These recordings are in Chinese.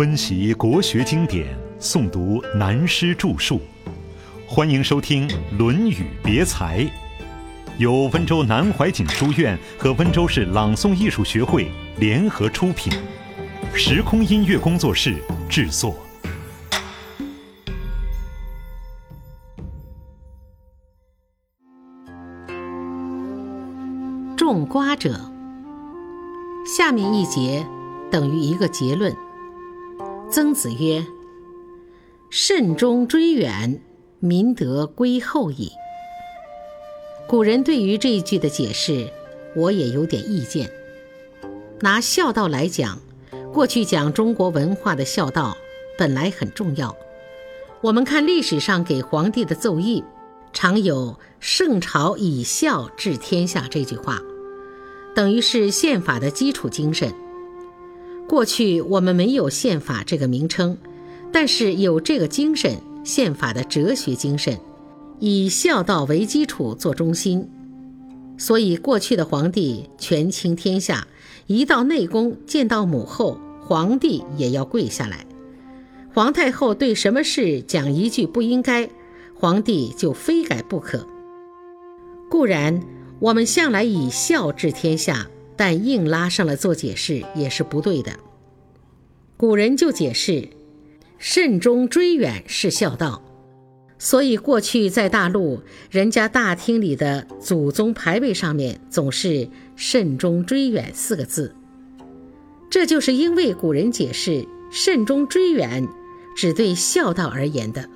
温习国学经典，诵读南师著述，欢迎收听《论语别裁》，由温州南怀瑾书院和温州市朗诵艺术学会联合出品，时空音乐工作室制作。种瓜者，下面一节等于一个结论。曾子曰：“慎终追远，民德归后矣。”古人对于这一句的解释，我也有点意见。拿孝道来讲，过去讲中国文化的孝道本来很重要。我们看历史上给皇帝的奏议，常有“圣朝以孝治天下”这句话，等于是宪法的基础精神。过去我们没有宪法这个名称，但是有这个精神，宪法的哲学精神，以孝道为基础做中心。所以过去的皇帝权倾天下，一到内宫见到母后，皇帝也要跪下来。皇太后对什么事讲一句不应该，皇帝就非改不可。固然我们向来以孝治天下。但硬拉上了做解释也是不对的。古人就解释，慎终追远是孝道，所以过去在大陆人家大厅里的祖宗牌位上面总是“慎终追远”四个字。这就是因为古人解释“慎终追远”只对孝道而言的。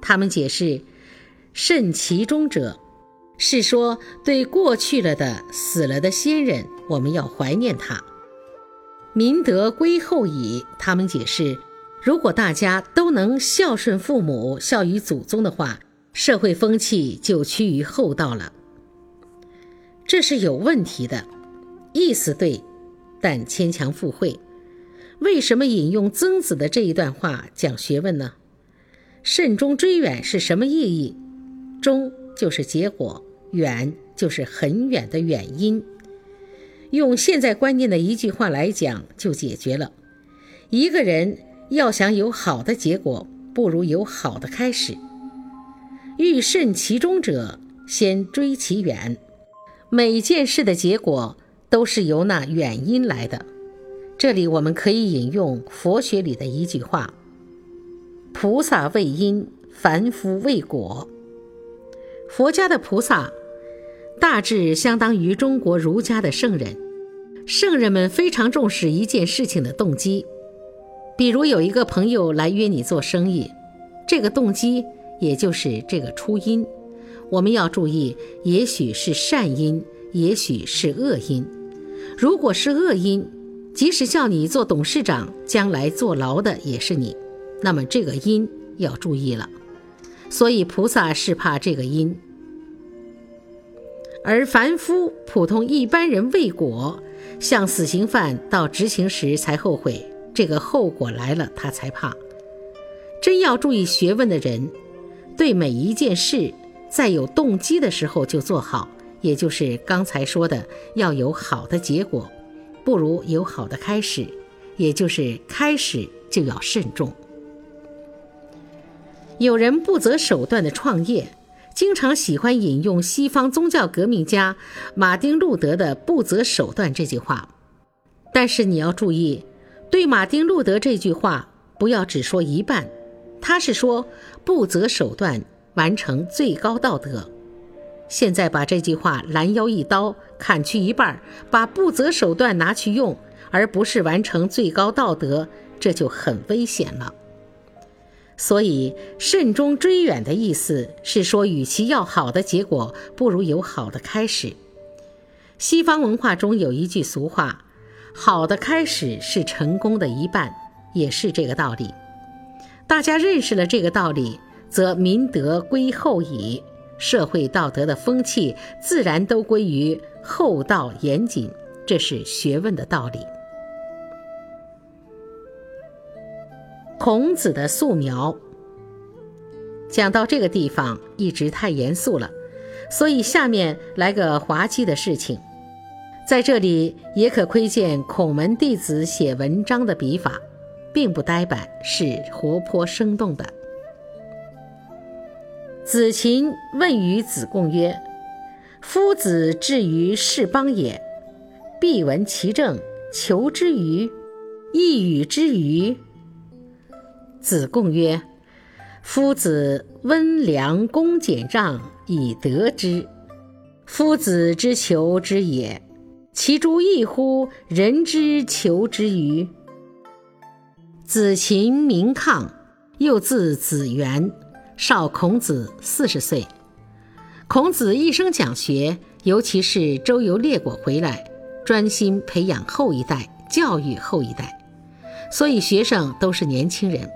他们解释“慎其终者”。是说，对过去了的、死了的先人，我们要怀念他。民德归后矣。他们解释，如果大家都能孝顺父母、孝于祖宗的话，社会风气就趋于厚道了。这是有问题的，意思对，但牵强附会。为什么引用曾子的这一段话讲学问呢？慎终追远是什么意义？终就是结果。远就是很远的远因，用现在观念的一句话来讲，就解决了。一个人要想有好的结果，不如有好的开始。欲慎其中者，先追其远。每件事的结果都是由那远因来的。这里我们可以引用佛学里的一句话：“菩萨为因，凡夫为果。”佛家的菩萨。大致相当于中国儒家的圣人，圣人们非常重视一件事情的动机。比如有一个朋友来约你做生意，这个动机也就是这个初因，我们要注意，也许是善因，也许是恶因。如果是恶因，即使叫你做董事长，将来坐牢的也是你，那么这个因要注意了。所以菩萨是怕这个因。而凡夫、普通一般人未果，像死刑犯到执行时才后悔，这个后果来了他才怕。真要注意学问的人，对每一件事，在有动机的时候就做好，也就是刚才说的要有好的结果，不如有好的开始，也就是开始就要慎重。有人不择手段的创业。经常喜欢引用西方宗教革命家马丁·路德的“不择手段”这句话，但是你要注意，对马丁·路德这句话不要只说一半，他是说不择手段完成最高道德。现在把这句话拦腰一刀砍去一半，把不择手段拿去用，而不是完成最高道德，这就很危险了。所以，慎终追远的意思是说，与其要好的结果，不如有好的开始。西方文化中有一句俗话：“好的开始是成功的一半”，也是这个道理。大家认识了这个道理，则民德归厚矣，社会道德的风气自然都归于厚道严谨，这是学问的道理。孔子的素描。讲到这个地方，一直太严肃了，所以下面来个滑稽的事情。在这里也可窥见孔门弟子写文章的笔法。并不呆板，是活泼生动的。子禽问于子贡曰：“夫子至于是邦也，必闻其政，求之于，亦与之于？”子贡曰：“夫子温良恭俭让以得之，夫子之求之也。其诸异乎人之求之于？”子禽名亢，又字子元，少孔子四十岁。孔子一生讲学，尤其是周游列国回来，专心培养后一代，教育后一代，所以学生都是年轻人。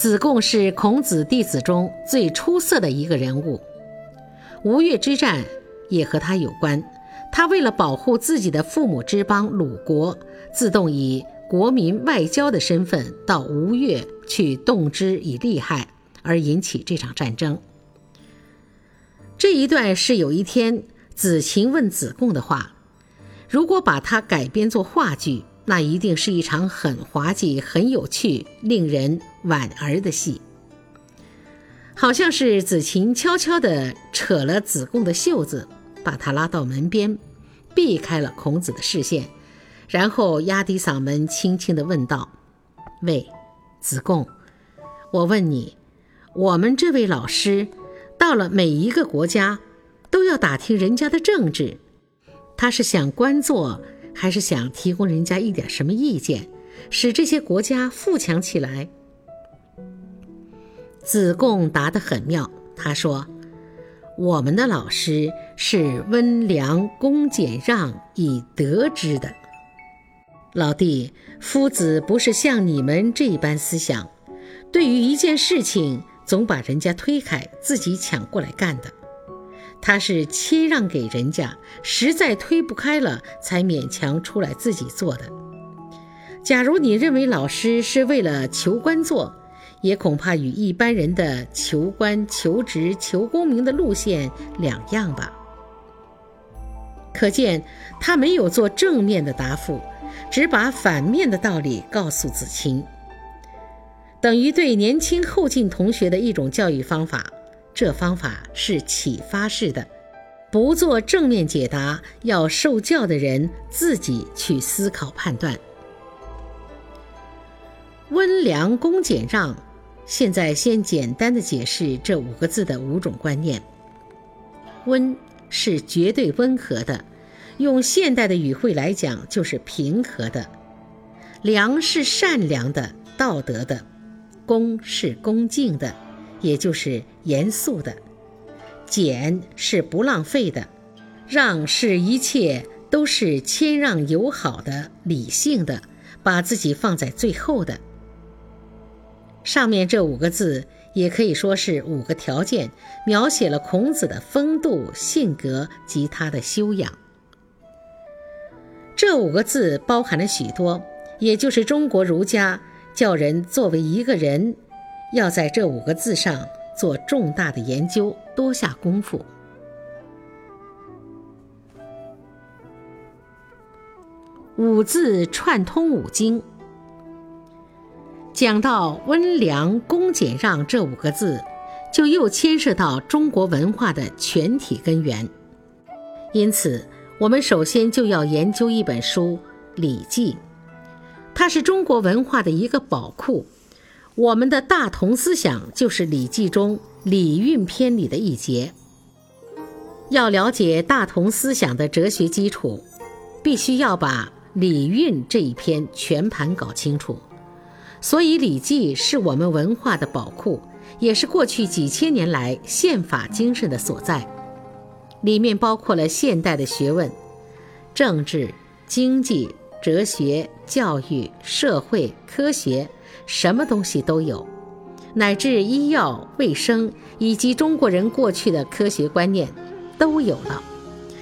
子贡是孔子弟子中最出色的一个人物，吴越之战也和他有关。他为了保护自己的父母之邦鲁国，自动以国民外交的身份到吴越去动之以利害，而引起这场战争。这一段是有一天子禽问子贡的话，如果把它改编作话剧。那一定是一场很滑稽、很有趣、令人莞尔的戏。好像是子琴悄悄地扯了子贡的袖子，把他拉到门边，避开了孔子的视线，然后压低嗓门，轻轻地问道：“喂，子贡，我问你，我们这位老师到了每一个国家，都要打听人家的政治，他是想官做？”还是想提供人家一点什么意见，使这些国家富强起来。子贡答得很妙，他说：“我们的老师是温良恭俭让以得之的。老弟，夫子不是像你们这一般思想，对于一件事情总把人家推开，自己抢过来干的。”他是谦让给人家，实在推不开了，才勉强出来自己做的。假如你认为老师是为了求官做，也恐怕与一般人的求官、求职、求功名的路线两样吧。可见他没有做正面的答复，只把反面的道理告诉子清，等于对年轻后进同学的一种教育方法。这方法是启发式的，不做正面解答，要受教的人自己去思考判断。温良恭俭让，现在先简单的解释这五个字的五种观念。温是绝对温和的，用现代的语汇来讲就是平和的；良是善良的、道德的；恭是恭敬的。也就是严肃的，俭是不浪费的，让是一切都是谦让友好的、理性的，把自己放在最后的。上面这五个字也可以说是五个条件，描写了孔子的风度、性格及他的修养。这五个字包含了许多，也就是中国儒家叫人作为一个人。要在这五个字上做重大的研究，多下功夫。五字串通五经，讲到温良恭俭让这五个字，就又牵涉到中国文化的全体根源。因此，我们首先就要研究一本书《礼记》，它是中国文化的一个宝库。我们的大同思想就是《礼记》中《礼运篇》里的一节。要了解大同思想的哲学基础，必须要把《礼运》这一篇全盘搞清楚。所以，《礼记》是我们文化的宝库，也是过去几千年来宪法精神的所在。里面包括了现代的学问，政治、经济、哲学、教育、社会科学。什么东西都有，乃至医药、卫生以及中国人过去的科学观念都有了。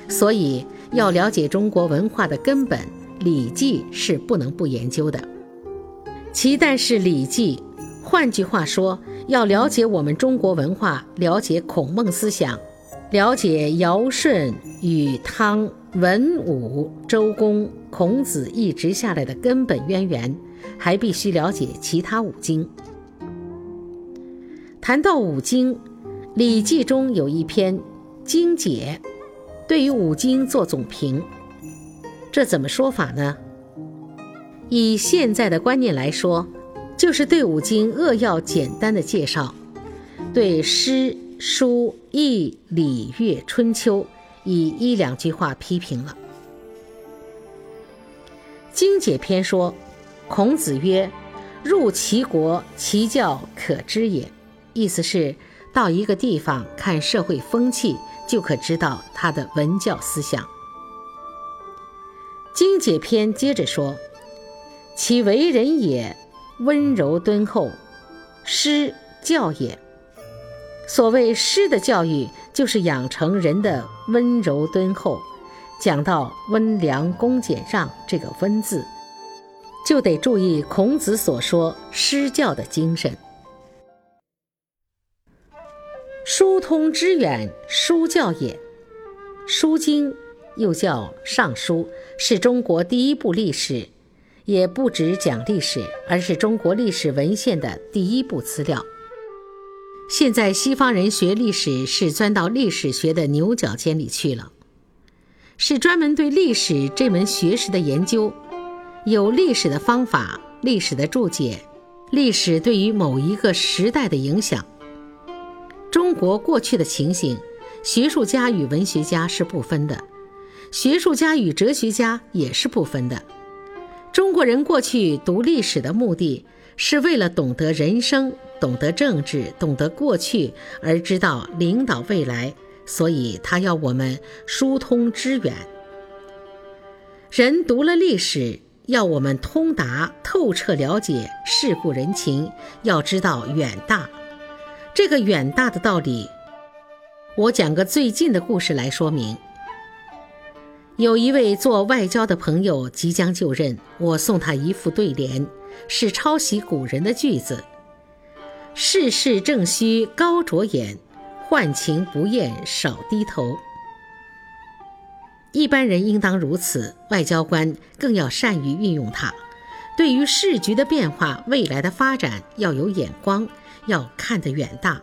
所以，要了解中国文化的根本，《礼记》是不能不研究的。其但是，《礼记》，换句话说，要了解我们中国文化，了解孔孟思想，了解尧舜禹汤文武周公、孔子一直下来的根本渊源，还必须了解其他五经。谈到五经，《礼记》中有一篇《经解》，对于五经做总评。这怎么说法呢？以现在的观念来说，就是对五经扼要简单的介绍，对诗、书、易、礼、乐、春秋。以一两句话批评了。经解篇说：“孔子曰：‘入其国，其教可知也。’意思是到一个地方看社会风气，就可知道他的文教思想。”经解篇接着说：“其为人也，温柔敦厚，师教也。”所谓师的教育，就是养成人的温柔敦厚。讲到温良恭俭让这个“温”字，就得注意孔子所说师教的精神。疏通之远，书教也。《书经》又叫《尚书》，是中国第一部历史，也不只讲历史，而是中国历史文献的第一部资料。现在西方人学历史是钻到历史学的牛角尖里去了，是专门对历史这门学识的研究，有历史的方法、历史的注解、历史对于某一个时代的影响。中国过去的情形，学术家与文学家是不分的，学术家与哲学家也是不分的。中国人过去读历史的目的是为了懂得人生。懂得政治，懂得过去，而知道领导未来，所以他要我们疏通知远。人读了历史，要我们通达透彻了解世故人情，要知道远大。这个远大的道理，我讲个最近的故事来说明。有一位做外交的朋友即将就任，我送他一副对联，是抄袭古人的句子。世事正须高着眼，患情不厌少低头。一般人应当如此，外交官更要善于运用它。对于世局的变化、未来的发展，要有眼光，要看得远大。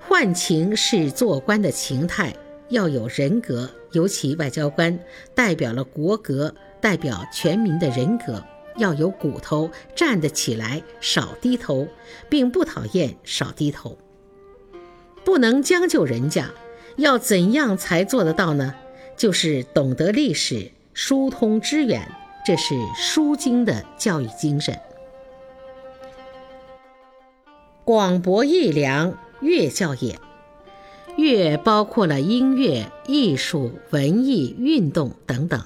换情是做官的情态，要有人格，尤其外交官代表了国格，代表全民的人格。要有骨头，站得起来，少低头，并不讨厌少低头。不能将就人家，要怎样才做得到呢？就是懂得历史，疏通知远，这是书经的教育精神。广博益良，乐教也。乐包括了音乐、艺术、文艺、运动等等。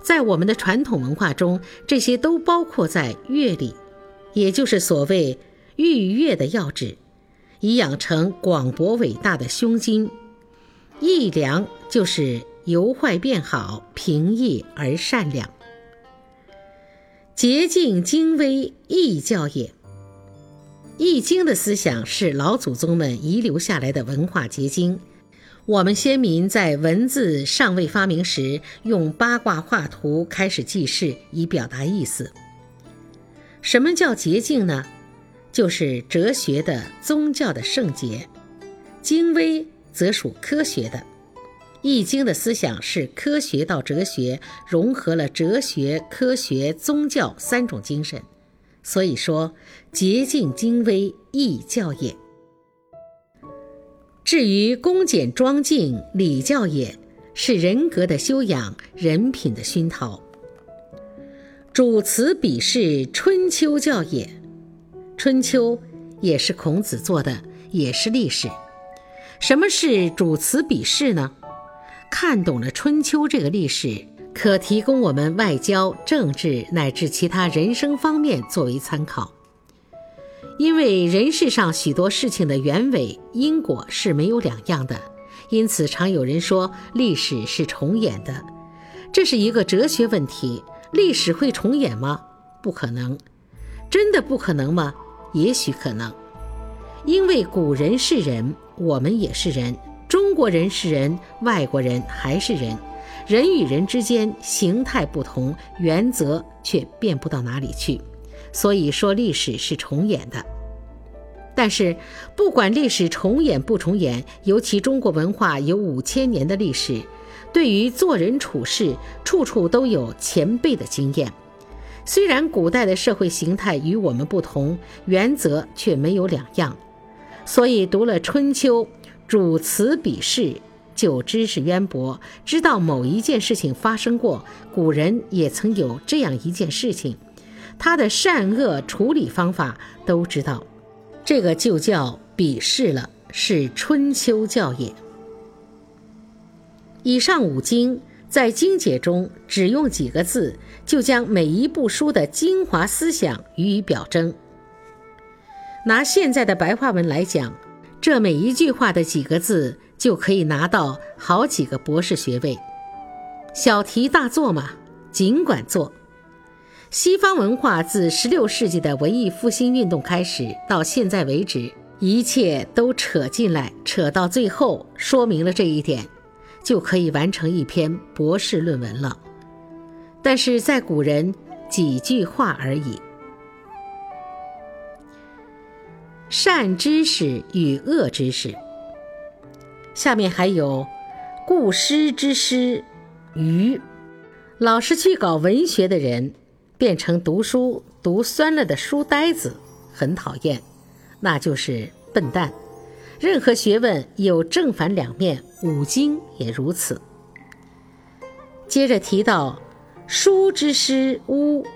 在我们的传统文化中，这些都包括在乐里，也就是所谓育乐的要旨，以养成广博伟大的胸襟。义良就是由坏变好，平易而善良。洁净精微，易教也。《易经》的思想是老祖宗们遗留下来的文化结晶。我们先民在文字尚未发明时，用八卦画图开始记事，以表达意思。什么叫洁净呢？就是哲学的、宗教的圣洁。精微则属科学的。《易经》的思想是科学到哲学，融合了哲学、科学、宗教三种精神。所以说，洁净精微，易教也。至于恭俭庄敬，礼教也是人格的修养，人品的熏陶。主词比试，春秋教也。春秋也是孔子做的，也是历史。什么是主词比试呢？看懂了春秋这个历史，可提供我们外交、政治乃至其他人生方面作为参考。因为人世上许多事情的原委因果是没有两样的，因此常有人说历史是重演的，这是一个哲学问题。历史会重演吗？不可能。真的不可能吗？也许可能。因为古人是人，我们也是人，中国人是人，外国人还是人，人与人之间形态不同，原则却变不到哪里去。所以说，历史是重演的。但是，不管历史重演不重演，尤其中国文化有五千年的历史，对于做人处事，处处都有前辈的经验。虽然古代的社会形态与我们不同，原则却没有两样。所以读了《春秋》，主词比事，就知识渊博，知道某一件事情发生过，古人也曾有这样一件事情，他的善恶处理方法都知道。这个就叫比试了，是春秋教也。以上五经在经解中只用几个字，就将每一部书的精华思想予以表征。拿现在的白话文来讲，这每一句话的几个字就可以拿到好几个博士学位。小题大做嘛，尽管做。西方文化自16世纪的文艺复兴运动开始，到现在为止，一切都扯进来，扯到最后，说明了这一点，就可以完成一篇博士论文了。但是在古人，几句话而已。善知识与恶知识，下面还有故师之师愚，老是去搞文学的人。变成读书读酸了的书呆子，很讨厌，那就是笨蛋。任何学问有正反两面，五经也如此。接着提到书之师巫，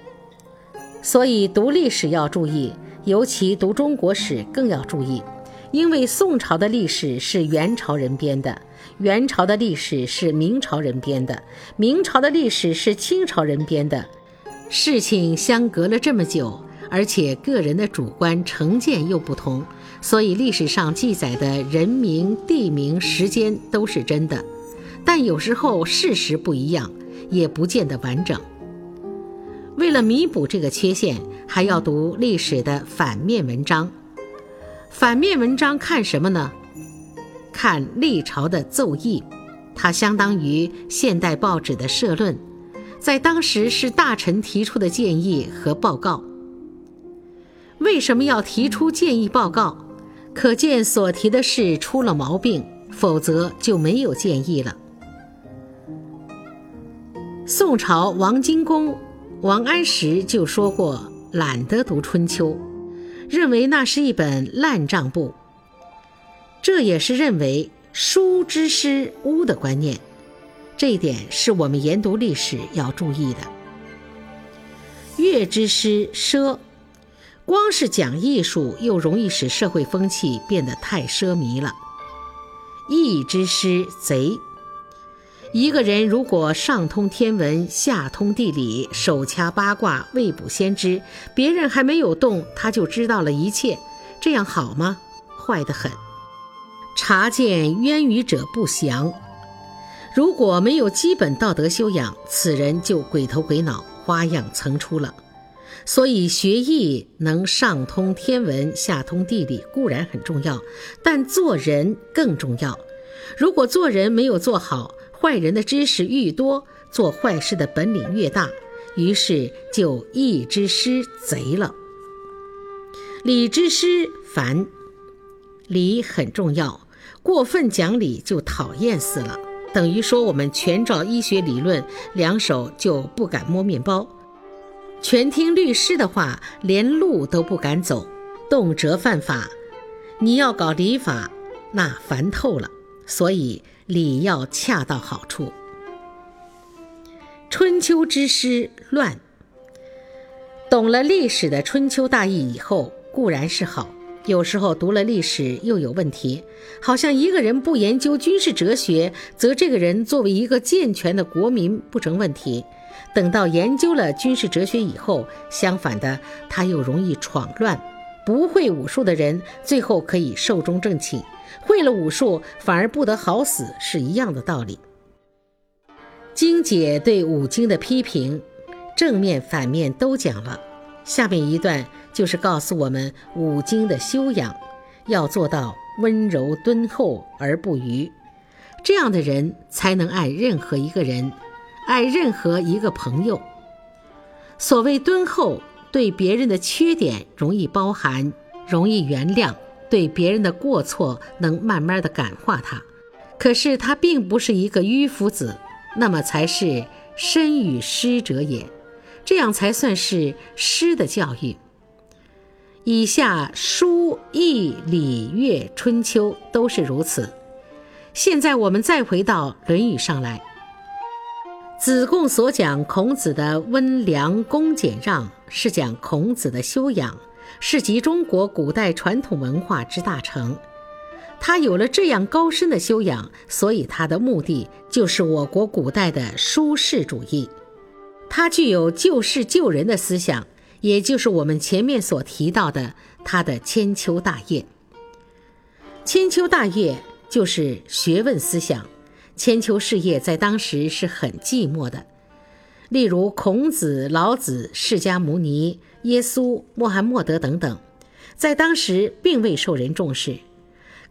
所以读历史要注意，尤其读中国史更要注意，因为宋朝的历史是元朝人编的，元朝的历史是明朝人编的，明朝的历史是清朝人编的。事情相隔了这么久，而且个人的主观成见又不同，所以历史上记载的人名、地名、时间都是真的，但有时候事实不一样，也不见得完整。为了弥补这个缺陷，还要读历史的反面文章。反面文章看什么呢？看历朝的奏议，它相当于现代报纸的社论。在当时是大臣提出的建议和报告。为什么要提出建议报告？可见所提的事出了毛病，否则就没有建议了。宋朝王荆公王安石就说过，懒得读《春秋》，认为那是一本烂账簿。这也是认为书之师巫的观念。这一点是我们研读历史要注意的。乐之师奢，光是讲艺术，又容易使社会风气变得太奢靡了。义之师贼，一个人如果上通天文，下通地理，手掐八卦，未卜先知，别人还没有动，他就知道了一切，这样好吗？坏得很。察见渊鱼者不祥。如果没有基本道德修养，此人就鬼头鬼脑、花样层出了。所以学艺能上通天文、下通地理固然很重要，但做人更重要。如果做人没有做好，坏人的知识愈多，做坏事的本领越大，于是就义之师贼了。礼之师烦，礼很重要，过分讲理就讨厌死了。等于说，我们全照医学理论，两手就不敢摸面包；全听律师的话，连路都不敢走，动辄犯法。你要搞礼法，那烦透了。所以礼要恰到好处。春秋之师乱，懂了历史的春秋大义以后，固然是好。有时候读了历史又有问题，好像一个人不研究军事哲学，则这个人作为一个健全的国民不成问题；等到研究了军事哲学以后，相反的他又容易闯乱。不会武术的人最后可以寿终正寝，会了武术反而不得好死，是一样的道理。经解对五经的批评，正面反面都讲了。下面一段。就是告诉我们五经的修养，要做到温柔敦厚而不愚，这样的人才能爱任何一个人爱任何一个朋友。所谓敦厚，对别人的缺点容易包含，容易原谅，对别人的过错能慢慢的感化他。可是他并不是一个迂腐子，那么才是身与师者也，这样才算是师的教育。以下书、易、礼、乐、春秋都是如此。现在我们再回到《论语》上来。子贡所讲孔子的温良恭俭让，是讲孔子的修养，是集中国古代传统文化之大成。他有了这样高深的修养，所以他的目的就是我国古代的舒适主义。他具有救世救人的思想。也就是我们前面所提到的他的千秋大业。千秋大业就是学问思想，千秋事业在当时是很寂寞的。例如孔子、老子、释迦牟尼、耶稣、穆罕默德等等，在当时并未受人重视。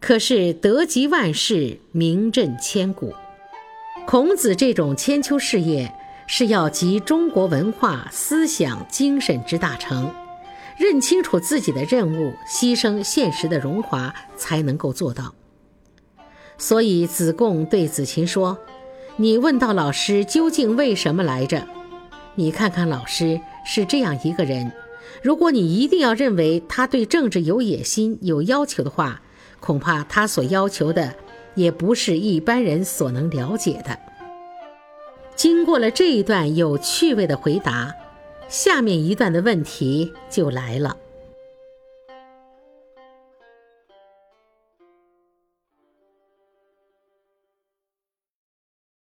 可是德及万世，名震千古。孔子这种千秋事业。是要集中国文化、思想、精神之大成，认清楚自己的任务，牺牲现实的荣华，才能够做到。所以子贡对子琴说：“你问到老师究竟为什么来着？你看看老师是这样一个人，如果你一定要认为他对政治有野心、有要求的话，恐怕他所要求的也不是一般人所能了解的。”经过了这一段有趣味的回答，下面一段的问题就来了。